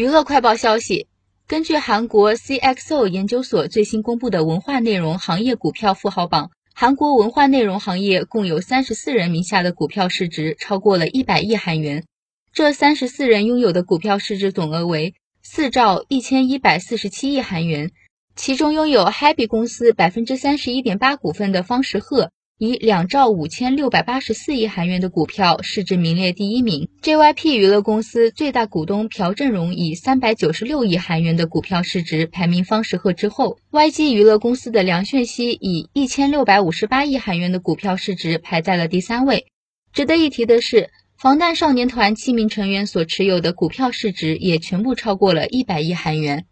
娱乐快报消息：根据韩国 CXO 研究所最新公布的文化内容行业股票富豪榜，韩国文化内容行业共有三十四人名下的股票市值超过了一百亿韩元。这三十四人拥有的股票市值总额为四兆一千一百四十七亿韩元，其中拥有 Happy 公司百分之三十一点八股份的方时赫。以两兆五千六百八十四亿韩元的股票市值名列第一名。JYP 娱乐公司最大股东朴正荣以三百九十六亿韩元的股票市值排名方时赫之后，YG 娱乐公司的梁炫熙以一千六百五十八亿韩元的股票市值排在了第三位。值得一提的是，防弹少年团七名成员所持有的股票市值也全部超过了一百亿韩元。